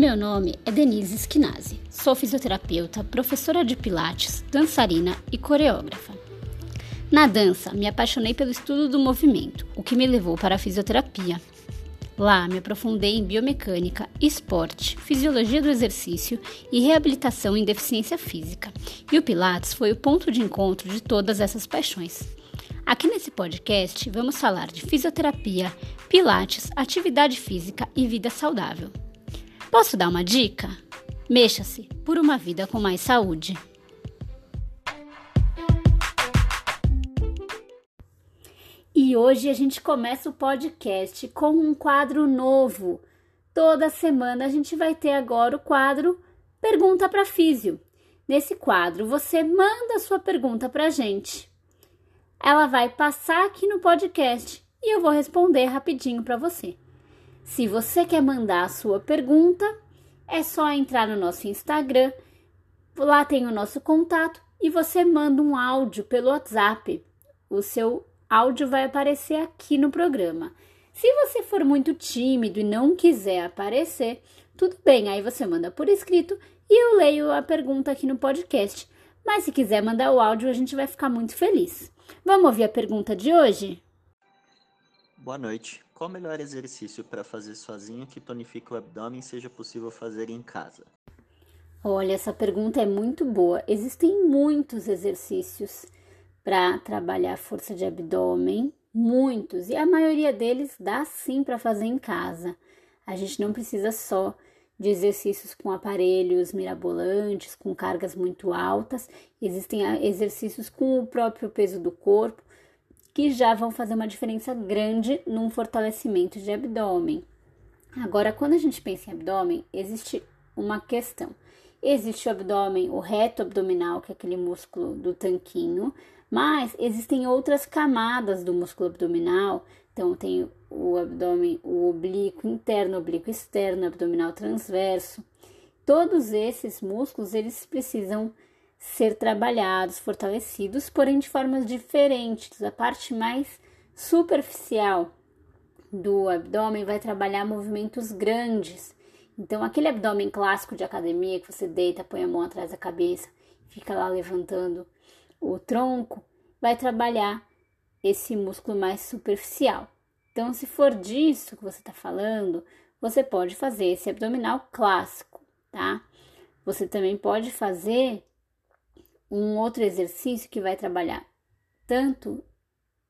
Meu nome é Denise Schinazi. Sou fisioterapeuta, professora de pilates, dançarina e coreógrafa. Na dança, me apaixonei pelo estudo do movimento, o que me levou para a fisioterapia. Lá, me aprofundei em biomecânica, esporte, fisiologia do exercício e reabilitação em deficiência física. E o Pilates foi o ponto de encontro de todas essas paixões. Aqui nesse podcast, vamos falar de fisioterapia, Pilates, atividade física e vida saudável. Posso dar uma dica? Mexa-se por uma vida com mais saúde. E hoje a gente começa o podcast com um quadro novo. Toda semana a gente vai ter agora o quadro Pergunta para Físio. Nesse quadro você manda sua pergunta para a gente. Ela vai passar aqui no podcast e eu vou responder rapidinho para você. Se você quer mandar a sua pergunta, é só entrar no nosso Instagram, lá tem o nosso contato e você manda um áudio pelo WhatsApp. O seu áudio vai aparecer aqui no programa. Se você for muito tímido e não quiser aparecer, tudo bem, aí você manda por escrito e eu leio a pergunta aqui no podcast. Mas se quiser mandar o áudio, a gente vai ficar muito feliz. Vamos ouvir a pergunta de hoje? Boa noite. Qual o melhor exercício para fazer sozinho que tonifique o abdômen seja possível fazer em casa? Olha, essa pergunta é muito boa. Existem muitos exercícios para trabalhar força de abdômen, muitos, e a maioria deles dá sim para fazer em casa. A gente não precisa só de exercícios com aparelhos mirabolantes, com cargas muito altas, existem exercícios com o próprio peso do corpo que já vão fazer uma diferença grande num fortalecimento de abdômen. Agora, quando a gente pensa em abdômen, existe uma questão. Existe o abdômen, o reto abdominal, que é aquele músculo do tanquinho, mas existem outras camadas do músculo abdominal. Então, tem o abdômen, o oblíquo interno, oblíquo externo, abdominal transverso. Todos esses músculos, eles precisam ser trabalhados, fortalecidos, porém de formas diferentes. A parte mais superficial do abdômen vai trabalhar movimentos grandes. Então, aquele abdômen clássico de academia que você deita, põe a mão atrás da cabeça, fica lá levantando o tronco, vai trabalhar esse músculo mais superficial. Então, se for disso que você está falando, você pode fazer esse abdominal clássico, tá? Você também pode fazer um outro exercício que vai trabalhar tanto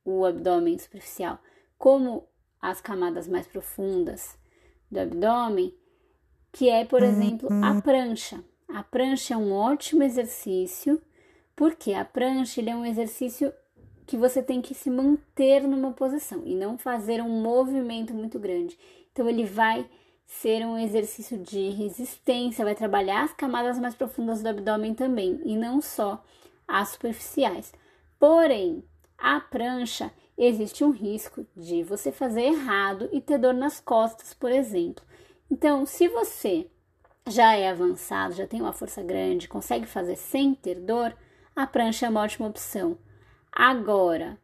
o abdômen superficial como as camadas mais profundas do abdômen, que é, por exemplo, a prancha. A prancha é um ótimo exercício, porque a prancha é um exercício que você tem que se manter numa posição e não fazer um movimento muito grande. Então ele vai ser um exercício de resistência, vai trabalhar as camadas mais profundas do abdômen também e não só as superficiais. Porém, a prancha existe um risco de você fazer errado e ter dor nas costas, por exemplo. Então, se você já é avançado, já tem uma força grande, consegue fazer sem ter dor, a prancha é uma ótima opção. Agora,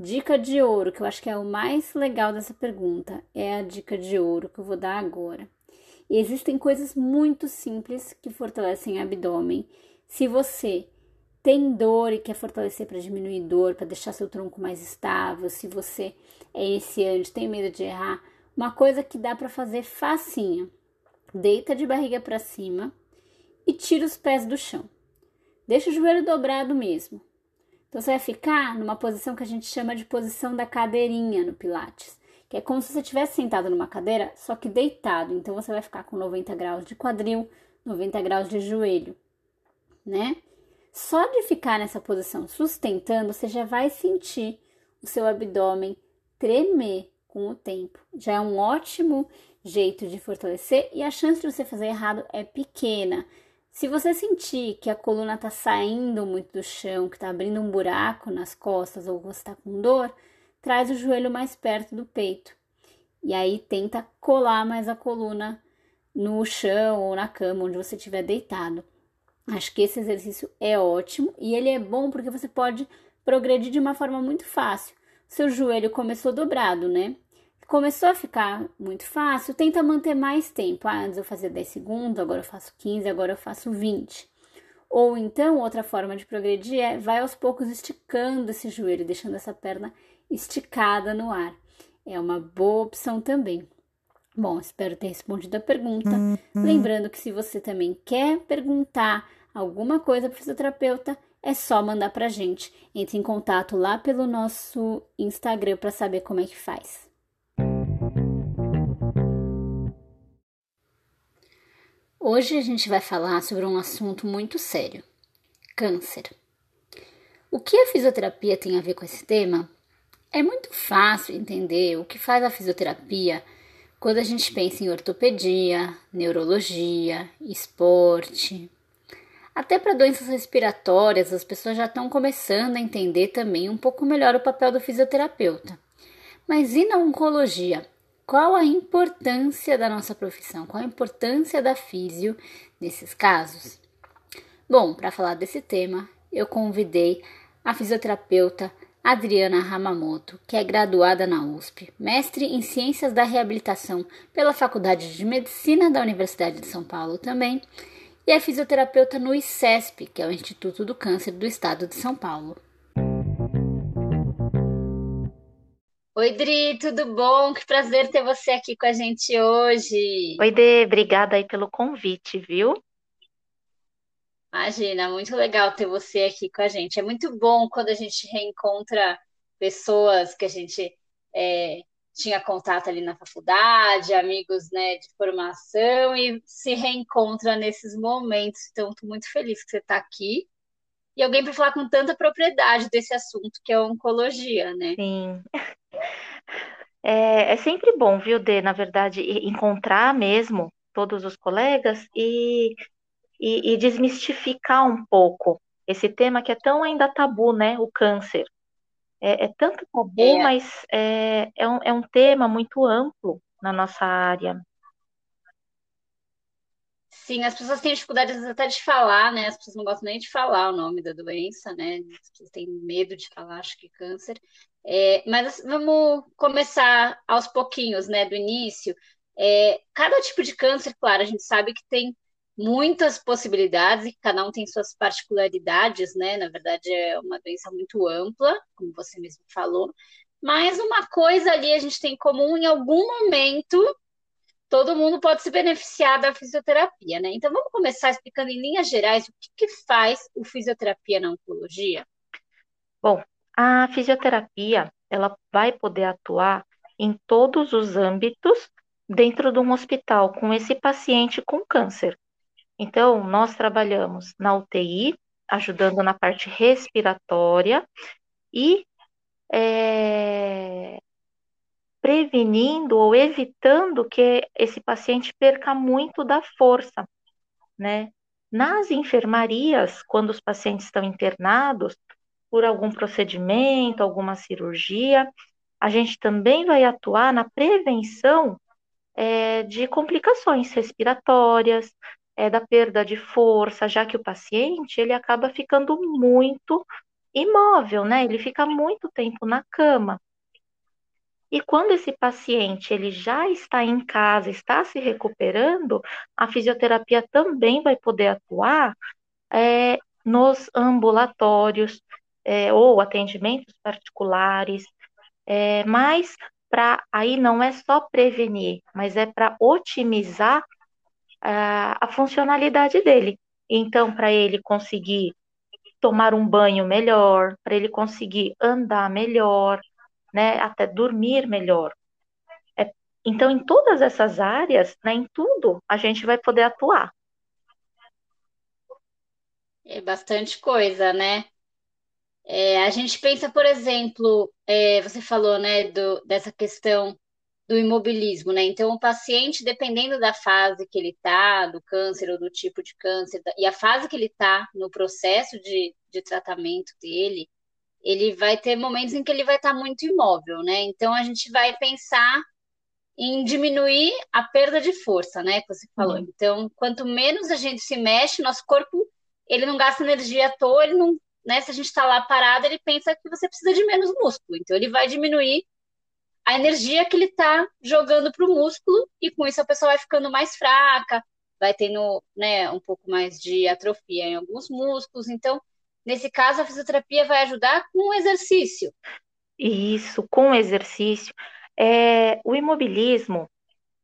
Dica de ouro, que eu acho que é o mais legal dessa pergunta, é a dica de ouro que eu vou dar agora. Existem coisas muito simples que fortalecem o abdômen. Se você tem dor e quer fortalecer para diminuir dor, para deixar seu tronco mais estável, se você é iniciante, tem medo de errar, uma coisa que dá para fazer facinha. Deita de barriga para cima e tira os pés do chão. Deixa o joelho dobrado mesmo. Então você vai ficar numa posição que a gente chama de posição da cadeirinha no Pilates, que é como se você estivesse sentado numa cadeira, só que deitado. Então você vai ficar com 90 graus de quadril, 90 graus de joelho, né? Só de ficar nessa posição sustentando, você já vai sentir o seu abdômen tremer com o tempo. Já é um ótimo jeito de fortalecer e a chance de você fazer errado é pequena. Se você sentir que a coluna está saindo muito do chão, que está abrindo um buraco nas costas ou você está com dor, traz o joelho mais perto do peito. E aí tenta colar mais a coluna no chão ou na cama onde você estiver deitado. Acho que esse exercício é ótimo e ele é bom porque você pode progredir de uma forma muito fácil. Seu joelho começou dobrado, né? Começou a ficar muito fácil, tenta manter mais tempo. Ah, antes eu fazia 10 segundos, agora eu faço 15, agora eu faço 20. Ou então, outra forma de progredir é vai aos poucos esticando esse joelho, deixando essa perna esticada no ar. É uma boa opção também. Bom, espero ter respondido a pergunta. Uhum. Lembrando que se você também quer perguntar alguma coisa para o fisioterapeuta, é só mandar para a gente. Entre em contato lá pelo nosso Instagram para saber como é que faz. Hoje a gente vai falar sobre um assunto muito sério: câncer. O que a fisioterapia tem a ver com esse tema? É muito fácil entender o que faz a fisioterapia quando a gente pensa em ortopedia, neurologia, esporte. Até para doenças respiratórias, as pessoas já estão começando a entender também um pouco melhor o papel do fisioterapeuta. Mas e na oncologia? Qual a importância da nossa profissão, qual a importância da físio nesses casos. Bom, para falar desse tema, eu convidei a fisioterapeuta Adriana Ramamoto, que é graduada na USP, mestre em Ciências da Reabilitação pela Faculdade de Medicina da Universidade de São Paulo também, e é fisioterapeuta no ICESP, que é o Instituto do Câncer do Estado de São Paulo. Oi, Dri, tudo bom? Que prazer ter você aqui com a gente hoje. Oi, Dê, obrigada aí pelo convite, viu? Imagina, muito legal ter você aqui com a gente. É muito bom quando a gente reencontra pessoas que a gente é, tinha contato ali na faculdade, amigos né, de formação, e se reencontra nesses momentos. Então, estou muito feliz que você está aqui. E alguém para falar com tanta propriedade desse assunto que é a oncologia, né? Sim. É, é sempre bom, viu, Dê, na verdade, encontrar mesmo todos os colegas e, e, e desmistificar um pouco esse tema que é tão ainda tabu, né? O câncer. É, é tanto tabu, é. mas é, é, um, é um tema muito amplo na nossa área. Sim, as pessoas têm dificuldade até de falar, né? As pessoas não gostam nem de falar o nome da doença, né? As pessoas têm medo de falar, acho que câncer. É, mas vamos começar aos pouquinhos, né? Do início. É, cada tipo de câncer, claro, a gente sabe que tem muitas possibilidades e cada um tem suas particularidades, né? Na verdade, é uma doença muito ampla, como você mesmo falou. Mas uma coisa ali a gente tem em comum em algum momento todo mundo pode se beneficiar da fisioterapia, né? Então vamos começar explicando em linhas gerais o que, que faz o fisioterapia na oncologia. Bom, a fisioterapia ela vai poder atuar em todos os âmbitos dentro de um hospital com esse paciente com câncer. Então, nós trabalhamos na UTI, ajudando na parte respiratória e é, prevenindo ou evitando que esse paciente perca muito da força, né? Nas enfermarias, quando os pacientes estão internados por algum procedimento, alguma cirurgia, a gente também vai atuar na prevenção é, de complicações respiratórias, é, da perda de força, já que o paciente ele acaba ficando muito imóvel, né? Ele fica muito tempo na cama. E quando esse paciente ele já está em casa, está se recuperando, a fisioterapia também vai poder atuar é, nos ambulatórios é, ou atendimentos particulares, é, mas para aí não é só prevenir, mas é para otimizar a, a funcionalidade dele. Então, para ele conseguir tomar um banho melhor, para ele conseguir andar melhor, né, até dormir melhor. É, então, em todas essas áreas, né, em tudo, a gente vai poder atuar. É bastante coisa, né? É, a gente pensa, por exemplo, é, você falou, né, do, dessa questão do imobilismo, né? Então, o paciente, dependendo da fase que ele está, do câncer ou do tipo de câncer, e a fase que ele está no processo de, de tratamento dele, ele vai ter momentos em que ele vai estar muito imóvel, né? Então a gente vai pensar em diminuir a perda de força, né? Que você falou. Uhum. Então, quanto menos a gente se mexe, nosso corpo ele não gasta energia à toa, ele não, né? Se a gente está lá parado, ele pensa que você precisa de menos músculo. Então ele vai diminuir a energia que ele está jogando para o músculo, e com isso a pessoa vai ficando mais fraca, vai tendo né, um pouco mais de atrofia em alguns músculos. Então, nesse caso, a fisioterapia vai ajudar com o exercício. Isso, com o exercício. É, o imobilismo,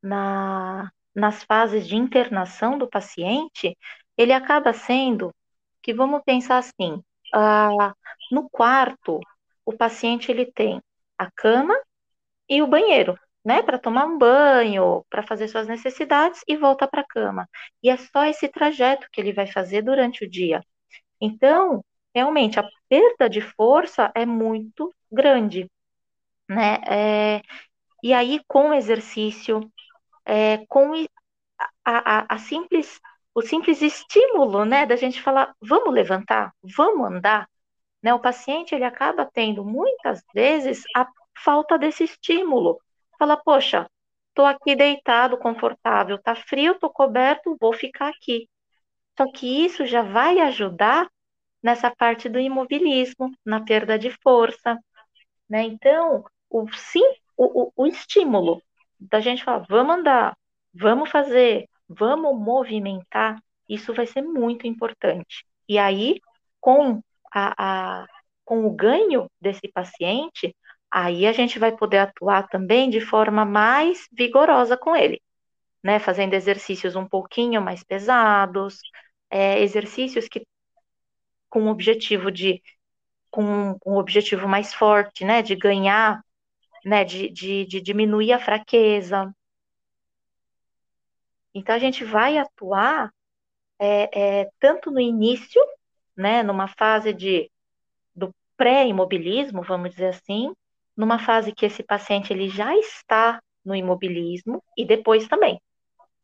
na, nas fases de internação do paciente, ele acaba sendo que, vamos pensar assim, uh, no quarto, o paciente ele tem a cama e o banheiro, né, para tomar um banho, para fazer suas necessidades e volta para a cama. E é só esse trajeto que ele vai fazer durante o dia. Então, realmente, a perda de força é muito grande, né? É, e aí, com o exercício, é, com a, a, a simples, o simples estímulo, né, da gente falar, vamos levantar, vamos andar, né? O paciente ele acaba tendo muitas vezes a falta desse estímulo. Fala, poxa, tô aqui deitado, confortável, tá frio, tô coberto, vou ficar aqui. Só que isso já vai ajudar nessa parte do imobilismo, na perda de força, né? Então, o sim, o, o, o estímulo da gente falar, vamos andar, vamos fazer, vamos movimentar, isso vai ser muito importante. E aí, com a, a com o ganho desse paciente, aí a gente vai poder atuar também de forma mais vigorosa com ele, né? Fazendo exercícios um pouquinho mais pesados, é, exercícios que com o objetivo de com um objetivo mais forte, né? De ganhar, né? De, de, de diminuir a fraqueza. Então a gente vai atuar é, é, tanto no início, né? Numa fase de do pré-imobilismo, vamos dizer assim, numa fase que esse paciente ele já está no imobilismo e depois também.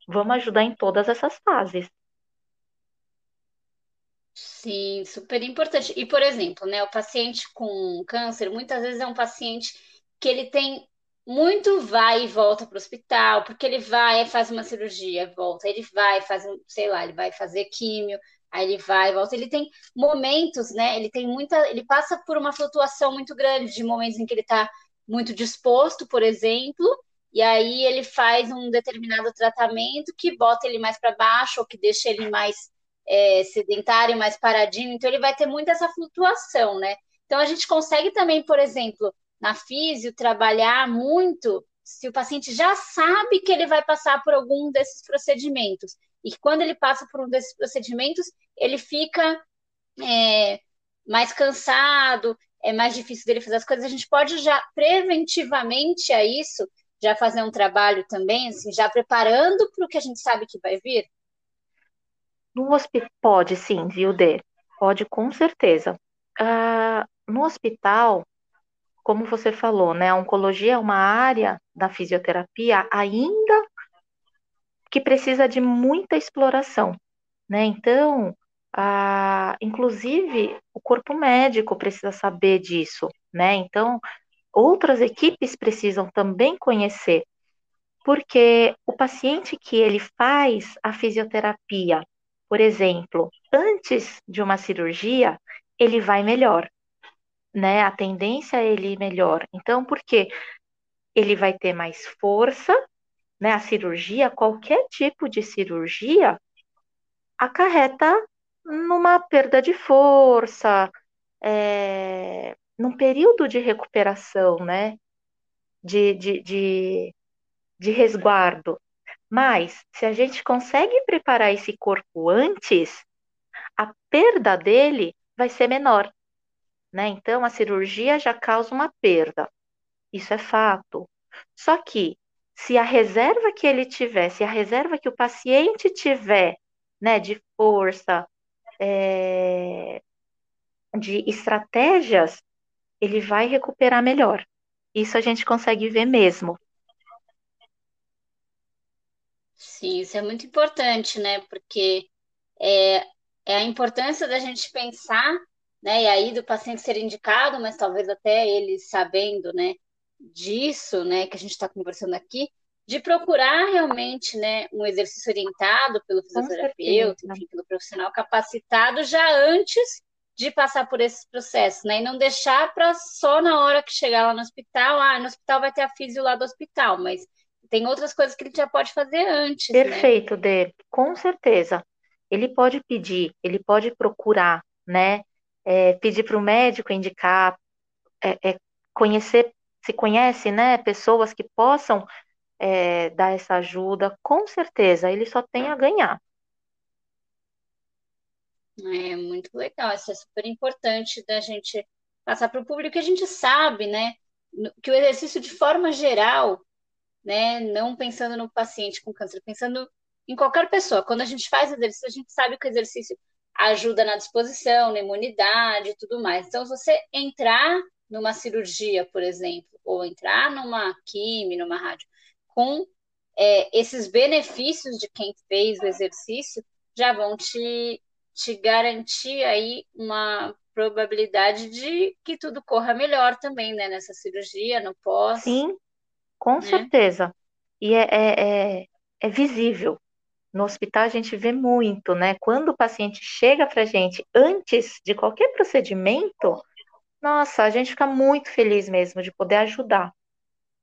Vamos ajudar em todas essas fases. Sim, super importante. E, por exemplo, né, o paciente com câncer, muitas vezes é um paciente que ele tem muito vai e volta para o hospital, porque ele vai, faz uma cirurgia, volta, ele vai, faz, sei lá, ele vai fazer químio, aí ele vai volta. Ele tem momentos, né? Ele tem muita. Ele passa por uma flutuação muito grande de momentos em que ele está muito disposto, por exemplo, e aí ele faz um determinado tratamento que bota ele mais para baixo ou que deixa ele mais é, sedentário, mais paradinho. Então ele vai ter muito essa flutuação, né? Então a gente consegue também, por exemplo, na físio, trabalhar muito se o paciente já sabe que ele vai passar por algum desses procedimentos e quando ele passa por um desses procedimentos, ele fica é, mais cansado, é mais difícil dele fazer as coisas. A gente pode já preventivamente a isso, já fazer um trabalho também, assim, já preparando para o que a gente sabe que vai vir? No hospital, pode sim, viu, Dê? Pode com certeza. Uh, no hospital, como você falou, né, a oncologia é uma área da fisioterapia ainda que precisa de muita exploração, né? Então, a, inclusive, o corpo médico precisa saber disso, né? Então, outras equipes precisam também conhecer, porque o paciente que ele faz a fisioterapia, por exemplo, antes de uma cirurgia, ele vai melhor, né? A tendência é ele ir melhor. Então, por quê? Ele vai ter mais força né, a cirurgia, qualquer tipo de cirurgia, acarreta numa perda de força, é, num período de recuperação, né, de, de, de, de resguardo. Mas, se a gente consegue preparar esse corpo antes, a perda dele vai ser menor. Né? Então, a cirurgia já causa uma perda. Isso é fato. Só que se a reserva que ele tiver, se a reserva que o paciente tiver, né, de força, é, de estratégias, ele vai recuperar melhor. Isso a gente consegue ver mesmo. Sim, isso é muito importante, né? Porque é, é a importância da gente pensar, né? E aí do paciente ser indicado, mas talvez até ele sabendo, né? disso, né, que a gente está conversando aqui, de procurar realmente, né, um exercício orientado pelo fisioterapeuta, enfim, pelo profissional capacitado já antes de passar por esses processos, né? E não deixar para só na hora que chegar lá no hospital, ah, no hospital vai ter a físio lá do hospital, mas tem outras coisas que ele já pode fazer antes. Né? Perfeito, né? Dê, com certeza. Ele pode pedir, ele pode procurar, né? É, pedir para o médico indicar, é, é, conhecer, se conhece, né? Pessoas que possam é, dar essa ajuda, com certeza, ele só tem a ganhar. É muito legal, isso é super importante da gente passar para o público que a gente sabe, né? Que o exercício de forma geral, né? Não pensando no paciente com câncer, pensando em qualquer pessoa. Quando a gente faz exercício, a gente sabe que o exercício ajuda na disposição, na imunidade e tudo mais. Então, se você entrar numa cirurgia, por exemplo, ou entrar numa quimio, numa rádio, com é, esses benefícios de quem fez o exercício, já vão te, te garantir aí uma probabilidade de que tudo corra melhor também, né, nessa cirurgia, no pós. Sim, com né? certeza. E é, é, é, é visível. No hospital a gente vê muito, né? Quando o paciente chega para a gente antes de qualquer procedimento, nossa, a gente fica muito feliz mesmo de poder ajudar,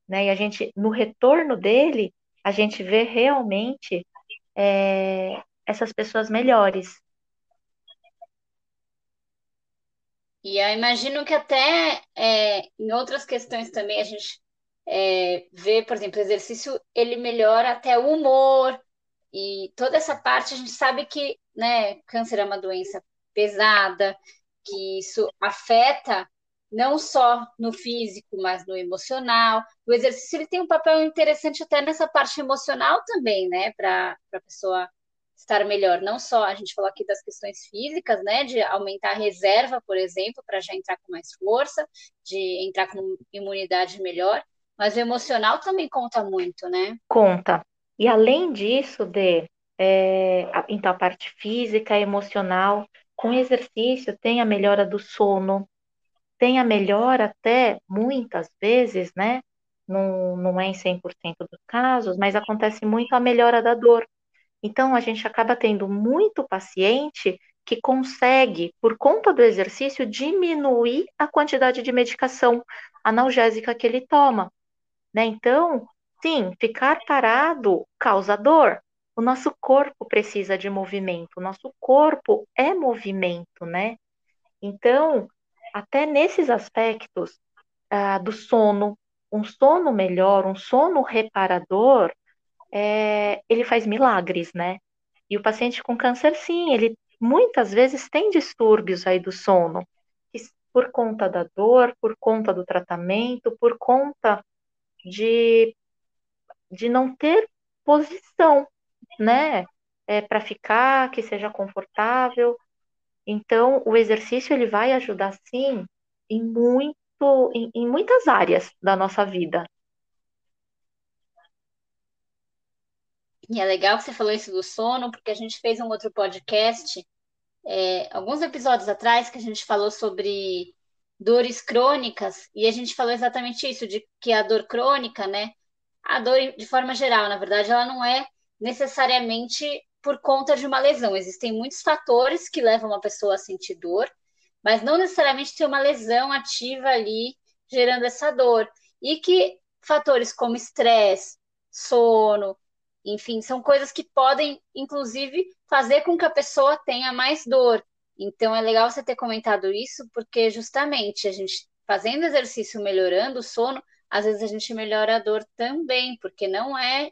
né? E a gente, no retorno dele, a gente vê realmente é, essas pessoas melhores. E eu imagino que até é, em outras questões também a gente é, vê, por exemplo, o exercício ele melhora até o humor e toda essa parte a gente sabe que, né, câncer é uma doença pesada, que isso afeta não só no físico, mas no emocional. O exercício ele tem um papel interessante até nessa parte emocional também, né, para a pessoa estar melhor. Não só a gente falou aqui das questões físicas, né, de aumentar a reserva, por exemplo, para já entrar com mais força, de entrar com imunidade melhor, mas o emocional também conta muito, né? Conta. E além disso, de é, então a parte física, emocional, com exercício tem a melhora do sono, tem a melhora até muitas vezes, né? Não, não é em 100% dos casos, mas acontece muito a melhora da dor. Então, a gente acaba tendo muito paciente que consegue, por conta do exercício, diminuir a quantidade de medicação analgésica que ele toma. Né? Então, sim, ficar parado causa dor. O nosso corpo precisa de movimento, o nosso corpo é movimento, né? Então, até nesses aspectos ah, do sono, um sono melhor, um sono reparador, é, ele faz milagres, né? E o paciente com câncer, sim, ele muitas vezes tem distúrbios aí do sono, por conta da dor, por conta do tratamento, por conta de, de não ter posição, né? É, para ficar, que seja confortável. Então, o exercício ele vai ajudar sim em muito, em, em muitas áreas da nossa vida. E é legal que você falou isso do sono, porque a gente fez um outro podcast, é, alguns episódios atrás, que a gente falou sobre dores crônicas, e a gente falou exatamente isso, de que a dor crônica, né? A dor, de forma geral, na verdade, ela não é necessariamente por conta de uma lesão. Existem muitos fatores que levam uma pessoa a sentir dor, mas não necessariamente tem uma lesão ativa ali gerando essa dor. E que fatores como estresse, sono, enfim, são coisas que podem, inclusive, fazer com que a pessoa tenha mais dor. Então é legal você ter comentado isso, porque justamente a gente fazendo exercício, melhorando o sono, às vezes a gente melhora a dor também, porque não é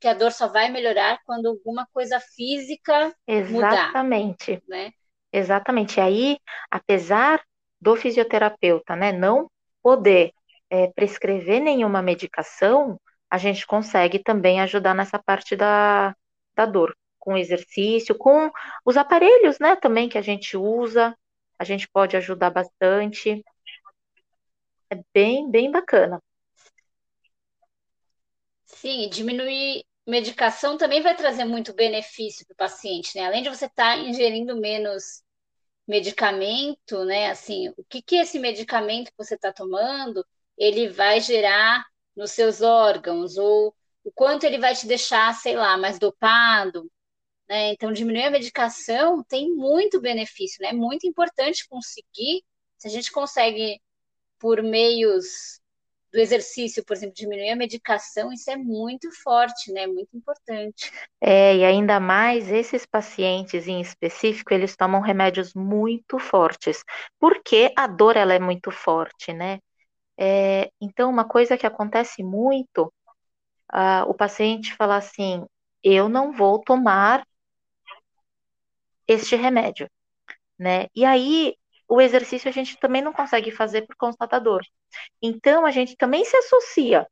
que a dor só vai melhorar quando alguma coisa física Exatamente. mudar, né? Exatamente. E aí, apesar do fisioterapeuta, né, não poder é, prescrever nenhuma medicação, a gente consegue também ajudar nessa parte da, da dor, com exercício, com os aparelhos, né, também que a gente usa, a gente pode ajudar bastante. É bem, bem bacana. Sim, diminuir medicação também vai trazer muito benefício para o paciente, né? Além de você estar tá ingerindo menos medicamento, né? Assim, o que que esse medicamento que você está tomando ele vai gerar nos seus órgãos ou o quanto ele vai te deixar, sei lá, mais dopado. Né? Então, diminuir a medicação tem muito benefício, né? É muito importante conseguir, se a gente consegue, por meios do exercício, por exemplo, diminuir a medicação, isso é muito forte, né? Muito importante. É, e ainda mais esses pacientes em específico, eles tomam remédios muito fortes, porque a dor ela é muito forte, né? É, então, uma coisa que acontece muito, uh, o paciente fala assim: eu não vou tomar este remédio, né? E aí o exercício a gente também não consegue fazer por conta da dor. Então a gente também se associa.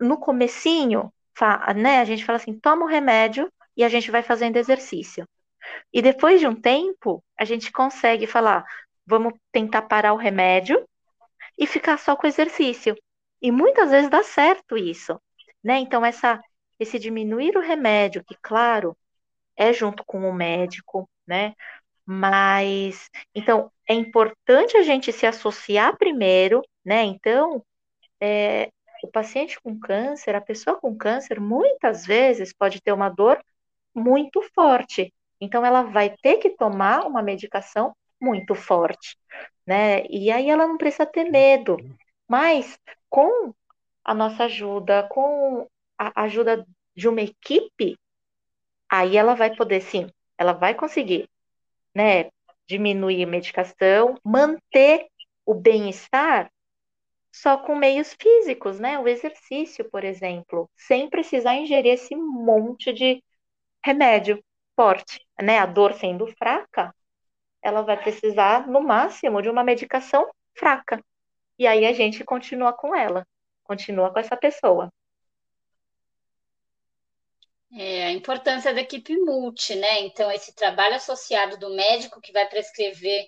No comecinho, né, a gente fala assim, toma o remédio e a gente vai fazendo exercício. E depois de um tempo, a gente consegue falar, vamos tentar parar o remédio e ficar só com o exercício. E muitas vezes dá certo isso, né? Então essa esse diminuir o remédio, que claro, é junto com o médico, né? Mas, então, é importante a gente se associar primeiro, né? Então, é, o paciente com câncer, a pessoa com câncer, muitas vezes pode ter uma dor muito forte. Então, ela vai ter que tomar uma medicação muito forte, né? E aí ela não precisa ter medo. Mas, com a nossa ajuda, com a ajuda de uma equipe, aí ela vai poder, sim, ela vai conseguir né, diminuir a medicação, manter o bem-estar só com meios físicos, né? O exercício, por exemplo, sem precisar ingerir esse monte de remédio forte, né? A dor sendo fraca, ela vai precisar, no máximo, de uma medicação fraca. E aí a gente continua com ela, continua com essa pessoa. É, a importância da equipe multi, né? Então, esse trabalho associado do médico que vai prescrever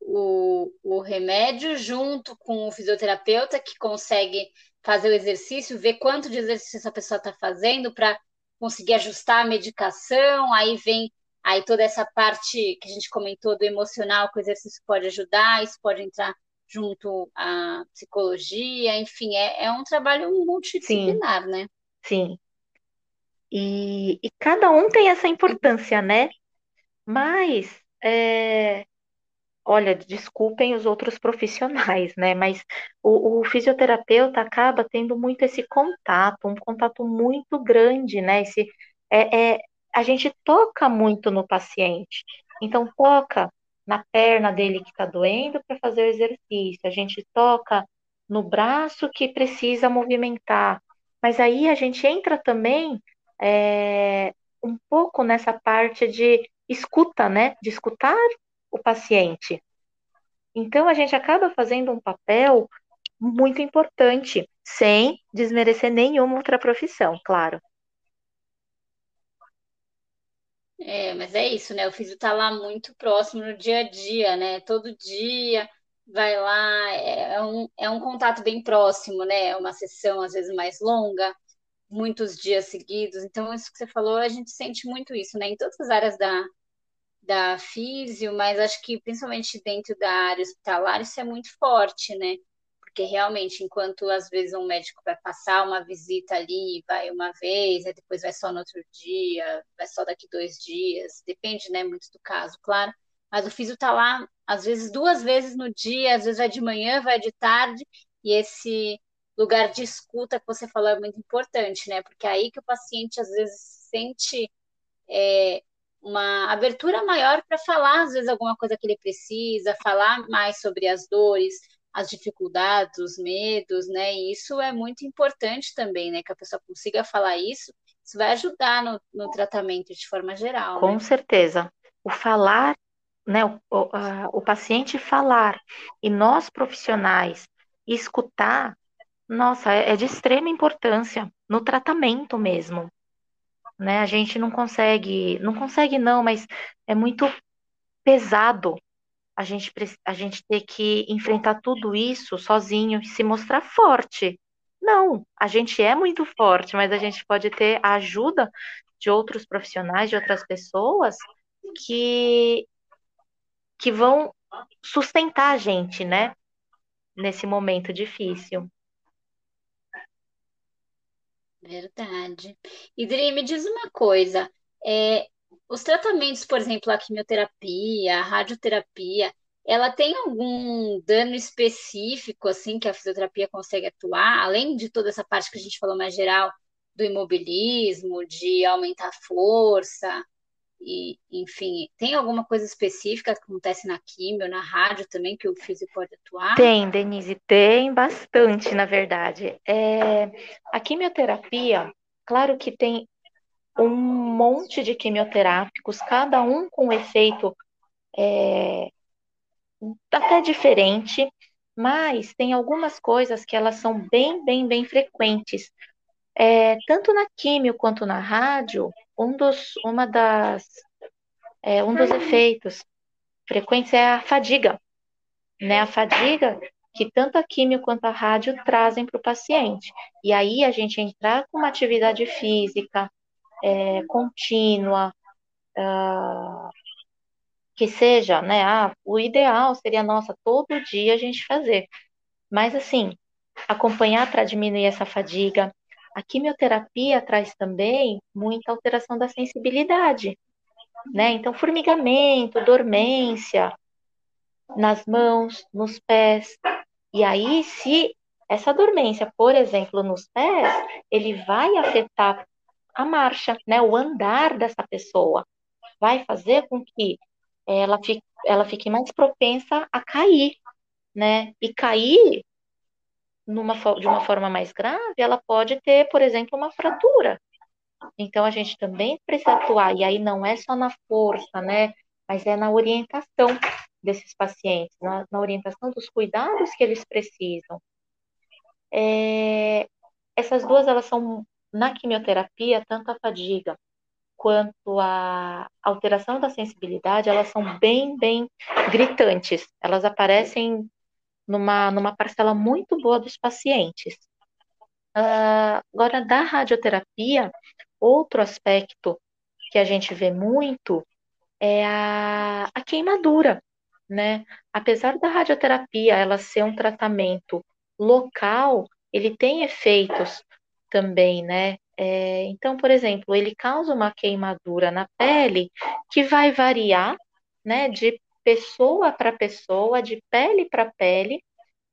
o, o remédio, junto com o fisioterapeuta que consegue fazer o exercício, ver quanto de exercício a pessoa está fazendo para conseguir ajustar a medicação, aí vem aí toda essa parte que a gente comentou do emocional que o exercício pode ajudar, isso pode entrar junto à psicologia, enfim, é, é um trabalho multidisciplinar, Sim. né? Sim, e, e cada um tem essa importância, né? Mas, é, olha, desculpem os outros profissionais, né? Mas o, o, fisioterapeuta acaba tendo muito esse contato, um contato muito grande, né? Esse, é, é, a gente toca muito no paciente. Então, toca na perna dele que está doendo para fazer o exercício, a gente toca no braço que precisa movimentar. Mas aí a gente entra também é, um pouco nessa parte de escuta, né? De escutar o paciente. Então, a gente acaba fazendo um papel muito importante, sem desmerecer nenhuma outra profissão, claro. É, mas é isso, né? O físico está lá muito próximo no dia a dia, né? Todo dia vai lá, é, é um, é um contato bem próximo, né? É uma sessão às vezes mais longa, muitos dias seguidos. Então, isso que você falou, a gente sente muito isso, né? Em todas as áreas da, da físio, mas acho que principalmente dentro da área hospitalar, isso é muito forte, né? Porque realmente, enquanto às vezes um médico vai passar uma visita ali, vai uma vez, aí depois vai só no outro dia, vai só daqui dois dias, depende, né, muito do caso, claro. Mas o físio tá lá, às vezes duas vezes no dia, às vezes vai de manhã, vai de tarde, e esse lugar de escuta que você falou é muito importante, né? Porque é aí que o paciente às vezes sente é, uma abertura maior para falar, às vezes, alguma coisa que ele precisa, falar mais sobre as dores, as dificuldades, os medos, né? E isso é muito importante também, né? Que a pessoa consiga falar isso, isso vai ajudar no, no tratamento de forma geral. Com né? certeza. O falar, né? O, o, a, o paciente falar e nós profissionais escutar nossa, é, é de extrema importância no tratamento mesmo. Né? A gente não consegue, não consegue não, mas é muito pesado a gente, a gente ter que enfrentar tudo isso sozinho e se mostrar forte. Não, a gente é muito forte, mas a gente pode ter a ajuda de outros profissionais, de outras pessoas que, que vão sustentar a gente, né? Nesse momento difícil. Verdade. E Dri, me diz uma coisa: É, os tratamentos, por exemplo, a quimioterapia, a radioterapia, ela tem algum dano específico, assim, que a fisioterapia consegue atuar, além de toda essa parte que a gente falou mais geral, do imobilismo, de aumentar a força, e, enfim, tem alguma coisa específica que acontece na quimio, na rádio também, que o físico pode atuar? Tem, Denise, tem bastante, na verdade. É, a quimioterapia, claro que tem um monte de quimioterápicos, cada um com efeito é, até diferente, mas tem algumas coisas que elas são bem, bem, bem frequentes. É, tanto na químio quanto na rádio, um dos, uma das, é, um dos efeitos frequentes é a fadiga, né? A fadiga que tanto a químio quanto a rádio trazem para o paciente. E aí a gente entrar com uma atividade física é, contínua, uh, que seja, né? Ah, o ideal seria, nossa, todo dia a gente fazer. Mas assim, acompanhar para diminuir essa fadiga. A quimioterapia traz também muita alteração da sensibilidade, né? Então, formigamento, dormência nas mãos, nos pés. E aí, se essa dormência, por exemplo, nos pés, ele vai afetar a marcha, né? O andar dessa pessoa vai fazer com que ela fique, ela fique mais propensa a cair, né? E cair numa, de uma forma mais grave, ela pode ter, por exemplo, uma fratura. Então a gente também precisa atuar, e aí não é só na força, né? Mas é na orientação desses pacientes, na, na orientação dos cuidados que eles precisam. É, essas duas, elas são, na quimioterapia, tanto a fadiga quanto a alteração da sensibilidade, elas são bem, bem gritantes. Elas aparecem numa, numa parcela muito boa dos pacientes. Uh, agora, da radioterapia, outro aspecto que a gente vê muito é a, a queimadura, né? Apesar da radioterapia ela ser um tratamento local, ele tem efeitos também, né? É, então, por exemplo, ele causa uma queimadura na pele que vai variar, né, de pessoa para pessoa, de pele para pele,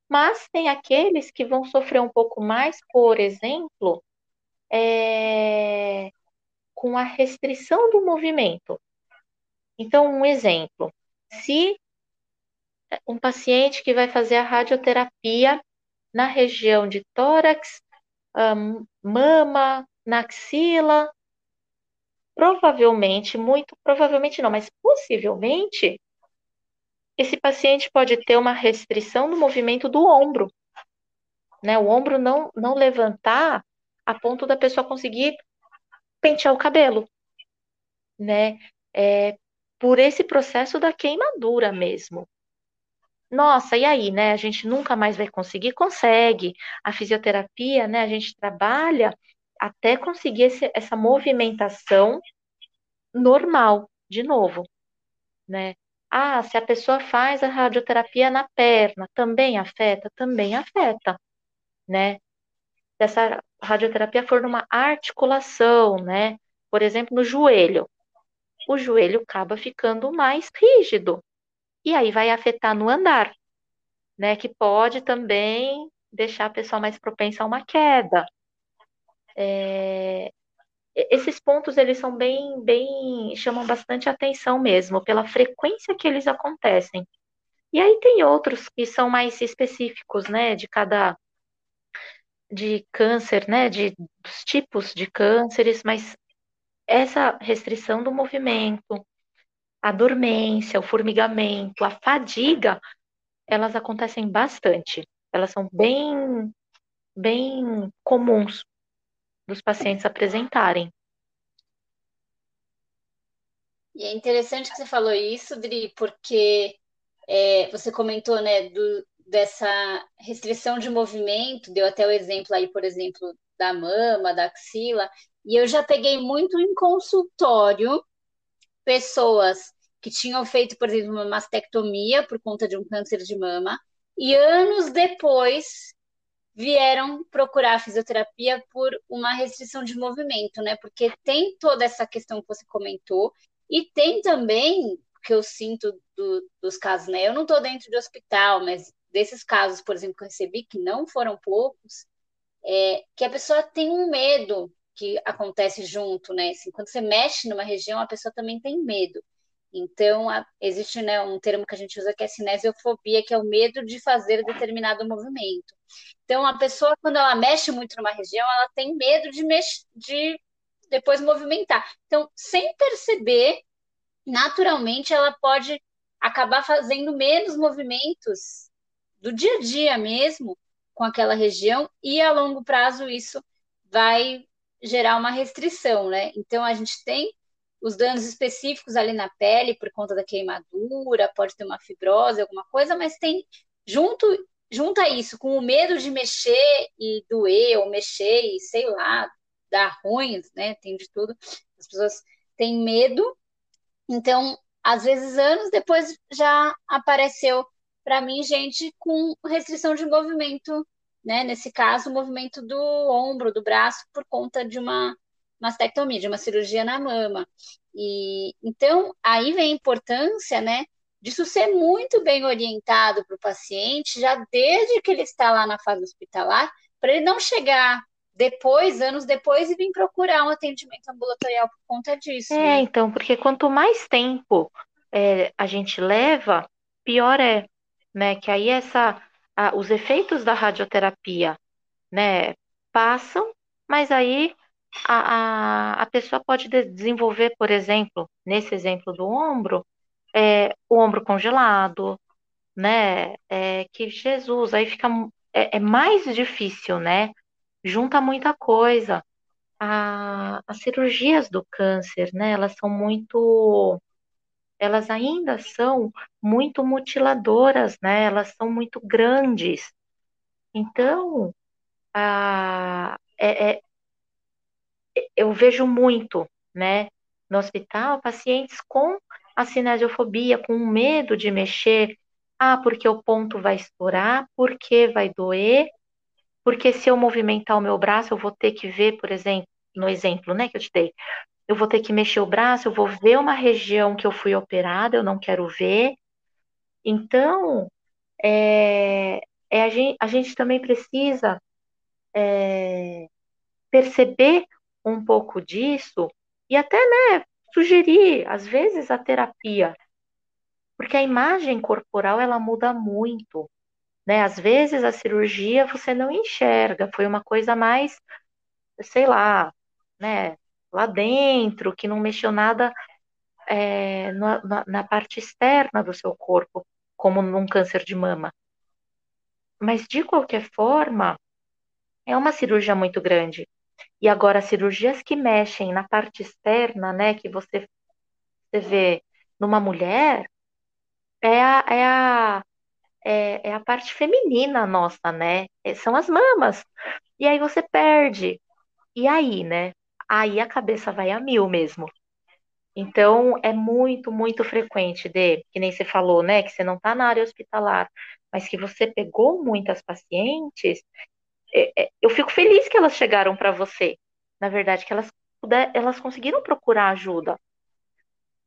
mas tem aqueles que vão sofrer um pouco mais, por exemplo, é, com a restrição do movimento. Então, um exemplo: se um paciente que vai fazer a radioterapia na região de tórax, um, mama, na axila, provavelmente, muito provavelmente não, mas possivelmente, esse paciente pode ter uma restrição no movimento do ombro, né? O ombro não, não levantar a ponto da pessoa conseguir pentear o cabelo, né? É, por esse processo da queimadura mesmo. Nossa, e aí, né? A gente nunca mais vai conseguir? Consegue. A fisioterapia, né? A gente trabalha até conseguir esse, essa movimentação normal, de novo, né? Ah, se a pessoa faz a radioterapia na perna, também afeta? Também afeta, né? Se essa radioterapia for numa articulação, né? Por exemplo, no joelho. O joelho acaba ficando mais rígido. E aí vai afetar no andar, né? Que pode também deixar a pessoa mais propensa a uma queda. É, esses pontos eles são bem, bem, chamam bastante atenção mesmo, pela frequência que eles acontecem. E aí tem outros que são mais específicos, né, de cada de câncer, né, de dos tipos de cânceres, mas essa restrição do movimento, a dormência, o formigamento, a fadiga, elas acontecem bastante. Elas são bem bem comuns dos pacientes apresentarem. E é interessante que você falou isso, Dri, porque é, você comentou, né, do, dessa restrição de movimento, deu até o exemplo aí, por exemplo, da mama, da axila, e eu já peguei muito em consultório pessoas que tinham feito, por exemplo, uma mastectomia por conta de um câncer de mama, e anos depois vieram procurar a fisioterapia por uma restrição de movimento, né? Porque tem toda essa questão que você comentou, e tem também, que eu sinto do, dos casos, né? Eu não estou dentro de hospital, mas desses casos, por exemplo, que eu recebi, que não foram poucos, é que a pessoa tem um medo que acontece junto, né? Assim, quando você mexe numa região, a pessoa também tem medo. Então, a, existe né, um termo que a gente usa que é cinesiofobia, que é o medo de fazer determinado movimento. Então, a pessoa, quando ela mexe muito numa região, ela tem medo de, de depois movimentar. Então, sem perceber, naturalmente, ela pode acabar fazendo menos movimentos do dia a dia mesmo com aquela região, e a longo prazo isso vai gerar uma restrição, né? Então, a gente tem os danos específicos ali na pele por conta da queimadura, pode ter uma fibrose, alguma coisa, mas tem junto junta isso com o medo de mexer e doer ou mexer e sei lá, dar ruim, né? Tem de tudo. As pessoas têm medo. Então, às vezes anos depois já apareceu para mim gente com restrição de movimento, né? Nesse caso, o movimento do ombro, do braço por conta de uma mastectomia, de uma cirurgia na mama. E então aí vem a importância, né, disso ser muito bem orientado para o paciente, já desde que ele está lá na fase hospitalar, para ele não chegar depois, anos depois, e vir procurar um atendimento ambulatorial por conta disso. É, né? então, porque quanto mais tempo é, a gente leva, pior é, né? Que aí essa, a, os efeitos da radioterapia, né, passam, mas aí a, a, a pessoa pode desenvolver, por exemplo, nesse exemplo do ombro, é, o ombro congelado, né? É, que Jesus, aí fica é, é, mais difícil, né? Junta muita coisa. A, as cirurgias do câncer, né? Elas são muito, elas ainda são muito mutiladoras, né? Elas são muito grandes. Então, a, é, é eu vejo muito, né, no hospital, pacientes com a cinesiofobia, com medo de mexer. Ah, porque o ponto vai estourar, porque vai doer, porque se eu movimentar o meu braço, eu vou ter que ver, por exemplo, no exemplo, né, que eu te dei, eu vou ter que mexer o braço, eu vou ver uma região que eu fui operada, eu não quero ver. Então, é, é a, gente, a gente também precisa é, perceber um pouco disso e até, né, sugerir, às vezes, a terapia. Porque a imagem corporal, ela muda muito, né? Às vezes, a cirurgia você não enxerga, foi uma coisa mais, sei lá, né, lá dentro, que não mexeu nada é, na, na parte externa do seu corpo, como num câncer de mama. Mas, de qualquer forma, é uma cirurgia muito grande. E agora, cirurgias que mexem na parte externa, né, que você, você vê numa mulher, é a, é a, é, é a parte feminina nossa, né? É, são as mamas. E aí você perde. E aí, né? Aí a cabeça vai a mil mesmo. Então, é muito, muito frequente de, que nem você falou, né, que você não está na área hospitalar, mas que você pegou muitas pacientes eu fico feliz que elas chegaram para você. Na verdade, que elas, elas conseguiram procurar ajuda.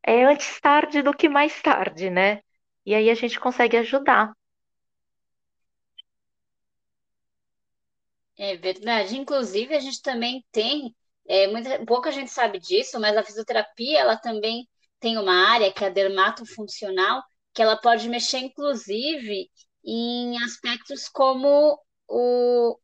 É antes tarde do que mais tarde, né? E aí a gente consegue ajudar. É verdade. Inclusive, a gente também tem, é, muita, pouca gente sabe disso, mas a fisioterapia, ela também tem uma área que é a dermatofuncional, que ela pode mexer, inclusive, em aspectos como o,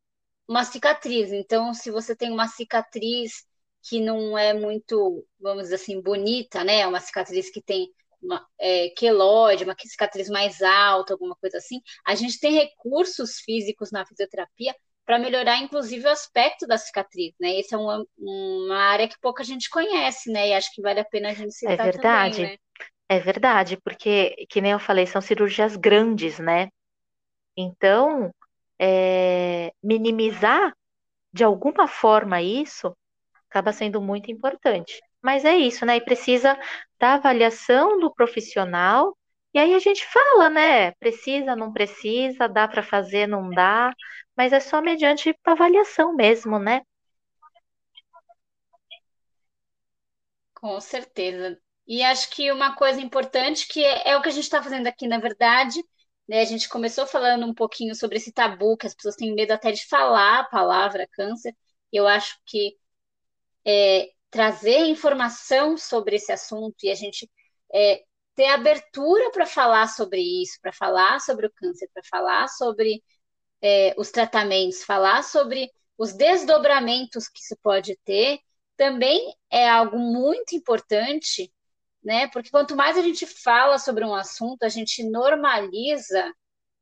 uma cicatriz. Então, se você tem uma cicatriz que não é muito, vamos dizer assim, bonita, né? Uma cicatriz que tem uma é, queloide, uma cicatriz mais alta, alguma coisa assim, a gente tem recursos físicos na fisioterapia para melhorar, inclusive, o aspecto da cicatriz, né? Essa é uma, uma área que pouca gente conhece, né? E acho que vale a pena a gente citar É verdade. Também, né? É verdade, porque, que nem eu falei, são cirurgias grandes, né? Então, é, minimizar de alguma forma isso acaba sendo muito importante. Mas é isso, né? E precisa da avaliação do profissional. E aí a gente fala, né? Precisa, não precisa, dá para fazer, não dá. mas é só mediante avaliação mesmo, né? Com certeza. E acho que uma coisa importante que é, é o que a gente está fazendo aqui, na verdade, né? A gente começou falando um pouquinho sobre esse tabu que as pessoas têm medo até de falar a palavra câncer. Eu acho que é, trazer informação sobre esse assunto e a gente é, ter abertura para falar sobre isso, para falar sobre o câncer, para falar sobre é, os tratamentos, falar sobre os desdobramentos que isso pode ter, também é algo muito importante, né? Porque quanto mais a gente fala sobre um assunto, a gente normaliza,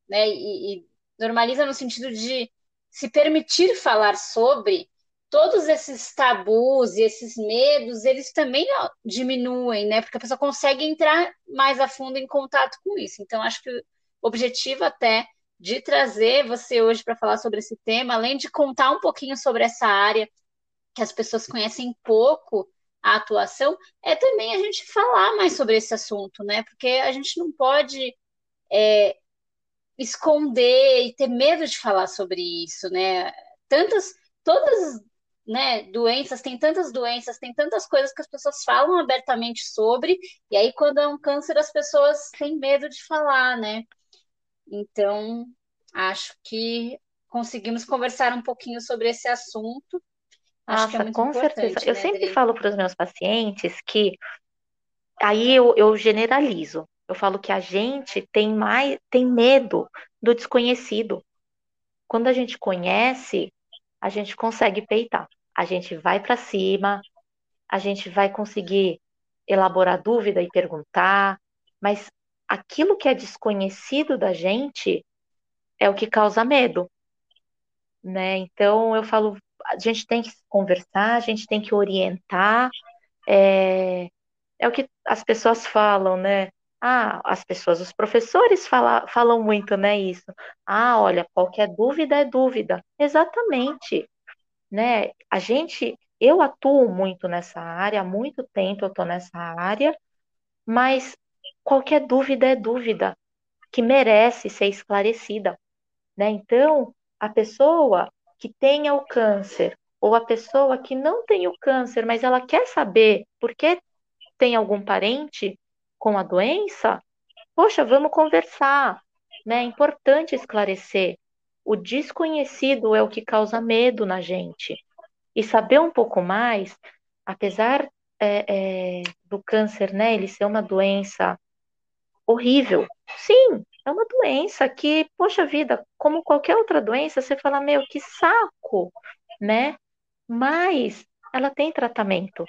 né? E, e normaliza no sentido de se permitir falar sobre todos esses tabus e esses medos, eles também diminuem, né? Porque a pessoa consegue entrar mais a fundo em contato com isso. Então, acho que o objetivo até de trazer você hoje para falar sobre esse tema, além de contar um pouquinho sobre essa área que as pessoas conhecem pouco a atuação, é também a gente falar mais sobre esse assunto, né? Porque a gente não pode é, esconder e ter medo de falar sobre isso, né? Tantas, todas né, doenças, tem tantas doenças, tem tantas coisas que as pessoas falam abertamente sobre, e aí quando é um câncer as pessoas têm medo de falar, né? Então, acho que conseguimos conversar um pouquinho sobre esse assunto. Acho é Nossa, muito com certeza. Eu né, sempre Adri? falo para os meus pacientes que aí eu, eu generalizo. Eu falo que a gente tem mais, tem medo do desconhecido. Quando a gente conhece, a gente consegue peitar. A gente vai para cima, a gente vai conseguir elaborar dúvida e perguntar, mas aquilo que é desconhecido da gente é o que causa medo, né? Então eu falo, a gente tem que conversar, a gente tem que orientar, é, é o que as pessoas falam, né? Ah, as pessoas, os professores fala, falam muito, né, isso. Ah, olha, qualquer dúvida é dúvida. Exatamente, né? A gente, eu atuo muito nessa área, há muito tempo eu estou nessa área, mas qualquer dúvida é dúvida que merece ser esclarecida, né? Então, a pessoa que tenha o câncer ou a pessoa que não tem o câncer, mas ela quer saber por que tem algum parente com a doença, poxa, vamos conversar, né? É importante esclarecer. O desconhecido é o que causa medo na gente. E saber um pouco mais, apesar é, é, do câncer, né, ele ser uma doença horrível. Sim, é uma doença que, poxa vida, como qualquer outra doença, você fala, meu, que saco, né? Mas ela tem tratamento.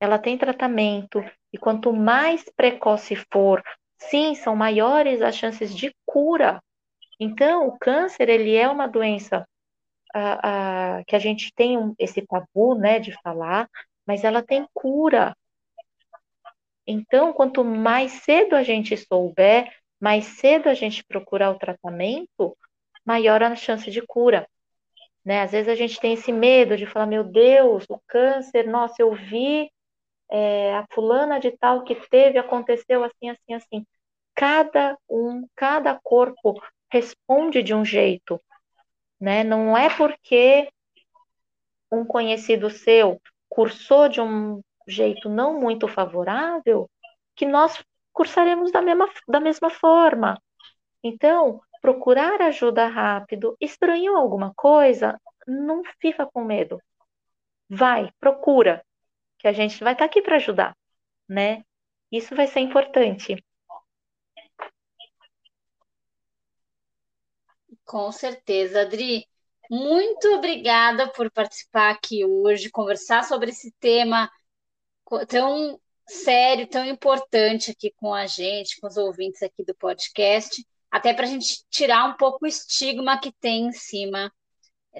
Ela tem tratamento. E quanto mais precoce for, sim, são maiores as chances de cura. Então, o câncer, ele é uma doença a, a, que a gente tem um, esse tabu, né, de falar, mas ela tem cura. Então, quanto mais cedo a gente souber, mais cedo a gente procurar o tratamento, maior a chance de cura. Né? Às vezes a gente tem esse medo de falar, meu Deus, o câncer, nossa, eu vi é, a fulana de tal que teve, aconteceu assim, assim, assim. Cada um, cada corpo responde de um jeito, né? Não é porque um conhecido seu cursou de um jeito não muito favorável, que nós cursaremos da mesma, da mesma forma. Então, procurar ajuda rápido, estranhou alguma coisa, não fica com medo. Vai, procura, que a gente vai estar aqui para ajudar, né? Isso vai ser importante. Com certeza, Adri. Muito obrigada por participar aqui hoje, conversar sobre esse tema tão sério, tão importante aqui com a gente, com os ouvintes aqui do podcast, até para a gente tirar um pouco o estigma que tem em cima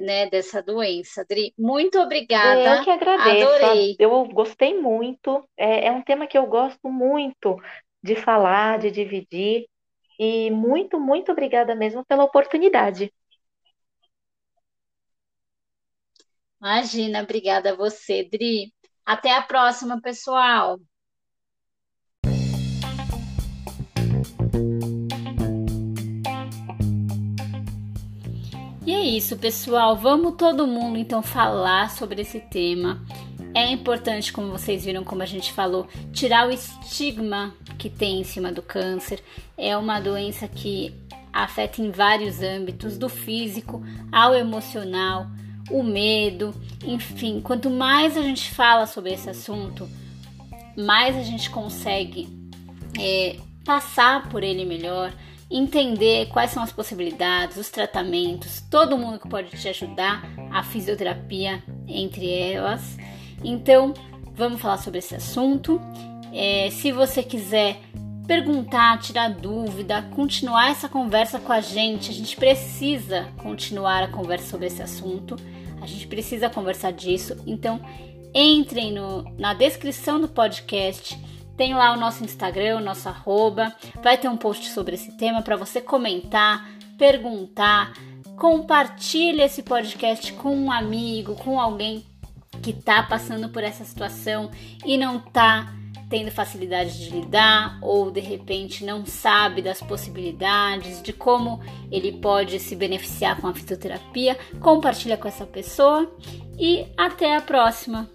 né, dessa doença. Adri, muito obrigada. Eu que agradeço. Adorei. Eu gostei muito. É, é um tema que eu gosto muito de falar, de dividir. E muito, muito obrigada mesmo pela oportunidade. Imagina, obrigada a você, Dri. Até a próxima, pessoal. Isso, pessoal. Vamos todo mundo então falar sobre esse tema. É importante, como vocês viram, como a gente falou, tirar o estigma que tem em cima do câncer. É uma doença que afeta em vários âmbitos, do físico ao emocional, o medo, enfim. Quanto mais a gente fala sobre esse assunto, mais a gente consegue é, passar por ele melhor, entender quais são as possibilidades, os tratamentos, todo mundo que pode te ajudar, a fisioterapia entre elas. Então, vamos falar sobre esse assunto. É, se você quiser perguntar, tirar dúvida, continuar essa conversa com a gente, a gente precisa continuar a conversa sobre esse assunto. A gente precisa conversar disso. Então, entrem no, na descrição do podcast tem lá o nosso Instagram, o nosso arroba. Vai ter um post sobre esse tema para você comentar, perguntar. Compartilhe esse podcast com um amigo, com alguém que está passando por essa situação e não está tendo facilidade de lidar ou de repente não sabe das possibilidades de como ele pode se beneficiar com a fitoterapia, compartilha com essa pessoa e até a próxima.